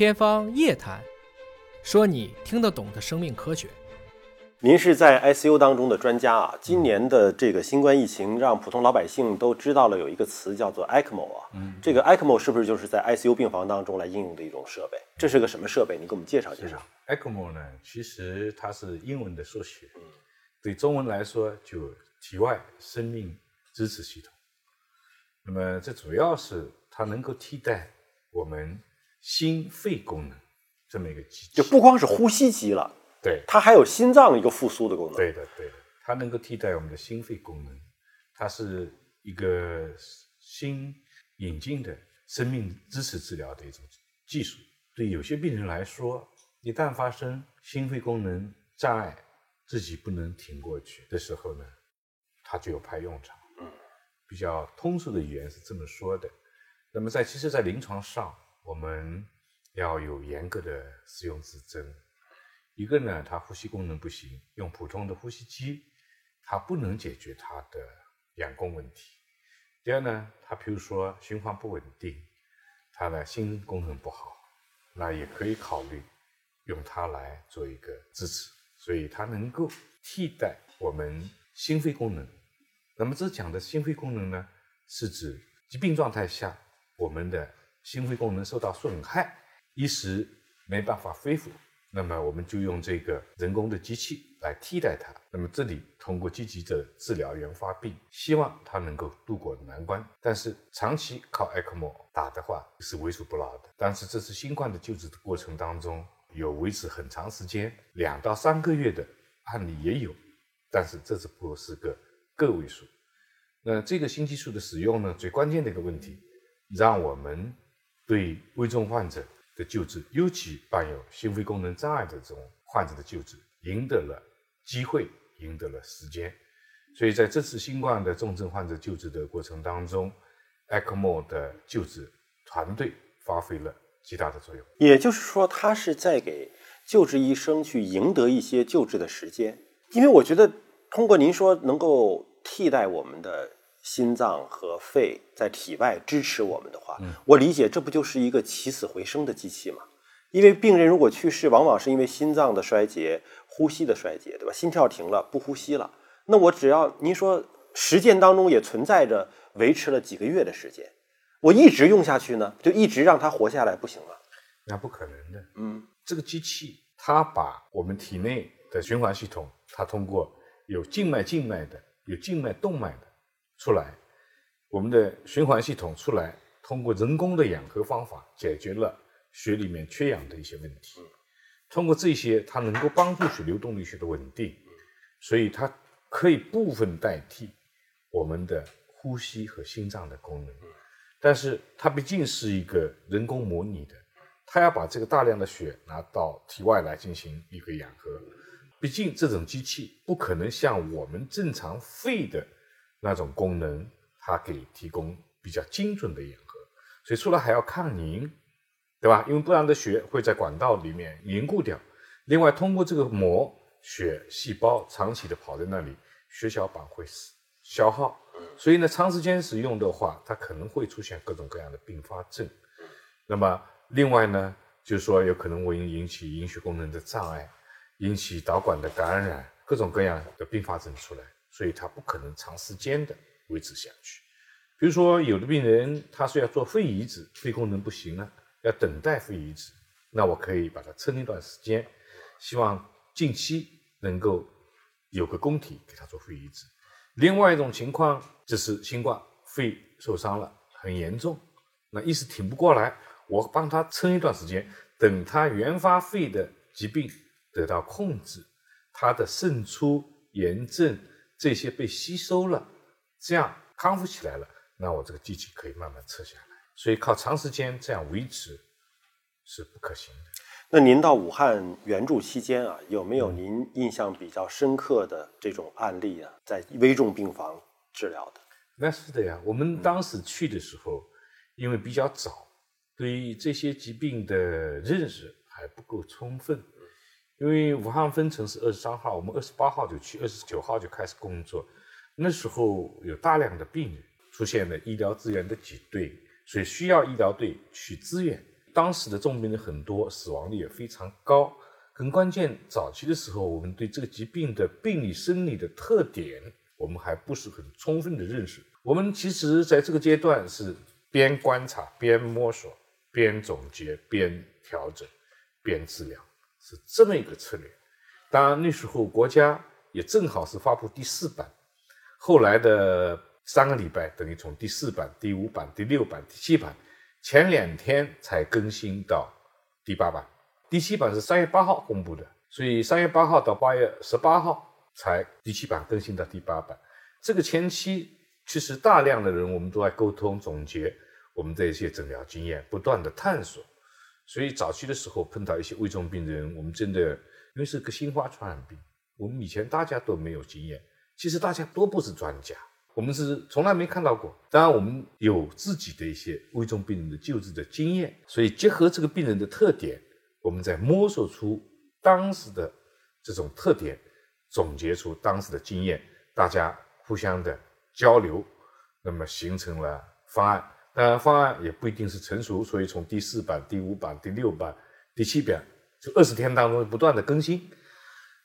天方夜谭，说你听得懂的生命科学。您是在 ICU 当中的专家啊，今年的这个新冠疫情让普通老百姓都知道了有一个词叫做 ECMO 啊，嗯，这个 ECMO 是不是就是在 ICU 病房当中来应用的一种设备？这是个什么设备？你给我们介绍介绍。ECMO 呢，其实它是英文的缩写，嗯，对中文来说就体外生命支持系统。那么这主要是它能够替代我们心肺功能这么一个机制，就不光是呼吸机了。对，它还有心脏一个复苏的功能。对的，对的，它能够替代我们的心肺功能，它是一个新引进的生命支持治疗的一种技术。对有些病人来说，一旦发生心肺功能障碍，自己不能挺过去的时候呢，它就有派用场。嗯，比较通俗的语言是这么说的。那么在其实，在临床上，我们要有严格的使用指针。一个呢，他呼吸功能不行，用普通的呼吸机，它不能解决他的氧供问题。第二呢，他比如说循环不稳定，他的心功能不好，那也可以考虑用它来做一个支持。所以它能够替代我们心肺功能。那么这讲的心肺功能呢，是指疾病状态下我们的心肺功能受到损害，一时没办法恢复。那么我们就用这个人工的机器来替代它。那么这里通过积极的治疗原发病，希望它能够渡过难关。但是长期靠 ECMO 打的话是为数不老的。但是这次新冠的救治的过程当中，有维持很长时间，两到三个月的案例也有，但是这只不过是个个位数。那这个新技术的使用呢，最关键的一个问题，让我们对危重患者。的救治，尤其伴有心肺功能障碍的这种患者的救治，赢得了机会，赢得了时间。所以在这次新冠的重症患者救治的过程当中，ECMO 的救治团队发挥了极大的作用。也就是说，他是在给救治医生去赢得一些救治的时间。因为我觉得，通过您说能够替代我们的。心脏和肺在体外支持我们的话，我理解这不就是一个起死回生的机器吗？因为病人如果去世，往往是因为心脏的衰竭、呼吸的衰竭，对吧？心跳停了，不呼吸了。那我只要您说实践当中也存在着维持了几个月的时间，我一直用下去呢，就一直让他活下来，不行吗？那不可能的。嗯，这个机器它把我们体内的循环系统，它通过有静脉、静脉的，有静脉、动脉的。出来，我们的循环系统出来，通过人工的氧合方法解决了血里面缺氧的一些问题。通过这些，它能够帮助血流动力学的稳定，所以它可以部分代替我们的呼吸和心脏的功能。但是它毕竟是一个人工模拟的，它要把这个大量的血拿到体外来进行一个氧合。毕竟这种机器不可能像我们正常肺的。那种功能，它给提供比较精准的氧合，所以出来还要抗凝，对吧？因为不然的血会在管道里面凝固掉。另外，通过这个膜，血细胞长期的跑在那里，血小板会消耗，所以呢，长时间使用的话，它可能会出现各种各样的并发症。那么，另外呢，就是说有可能会引起凝血功能的障碍，引起导管的感染，各种各样的并发症出来。所以它不可能长时间的维持下去。比如说，有的病人他是要做肺移植，肺功能不行了，要等待肺移植，那我可以把它撑一段时间，希望近期能够有个供体给他做肺移植。另外一种情况就是新冠肺受伤了，很严重，那一时挺不过来，我帮他撑一段时间，等他原发肺的疾病得到控制，他的渗出、炎症。这些被吸收了，这样康复起来了，那我这个机器可以慢慢撤下来。所以靠长时间这样维持是不可行的。那您到武汉援助期间啊，有没有您印象比较深刻的这种案例啊？在危重病房治疗的？那是的呀。我们当时去的时候，因为比较早，对于这些疾病的认识还不够充分。因为武汉分城是二十三号，我们二十八号就去，二十九号就开始工作。那时候有大量的病人，出现了医疗资源的挤兑，所以需要医疗队去支援。当时的重病人很多，死亡率也非常高。很关键，早期的时候，我们对这个疾病的病理生理的特点，我们还不是很充分的认识。我们其实在这个阶段是边观察、边摸索、边总结、边调整、边治疗，是这么一个策略。当然，那时候国家也正好是发布第四版，后来的三个礼拜，等于从第四版、第五版、第六版、第七版，前两天才更新到第八版。第七版是三月八号公布的，所以三月八号到八月十八号才第七版更新到第八版。这个前期其实大量的人我们都在沟通总结我们的一些诊疗经验，不断的探索。所以早期的时候碰到一些危重病人，我们真的因为是个新发传染病，我们以前大家都没有经验，其实大家都不是专家，我们是从来没看到过。当然我们有自己的一些危重病人的救治的经验，所以结合这个病人的特点。我们在摸索出当时的这种特点，总结出当时的经验，大家互相的交流，那么形成了方案。当然，方案也不一定是成熟，所以从第四版、第五版、第六版、第七版，就二十天当中不断的更新。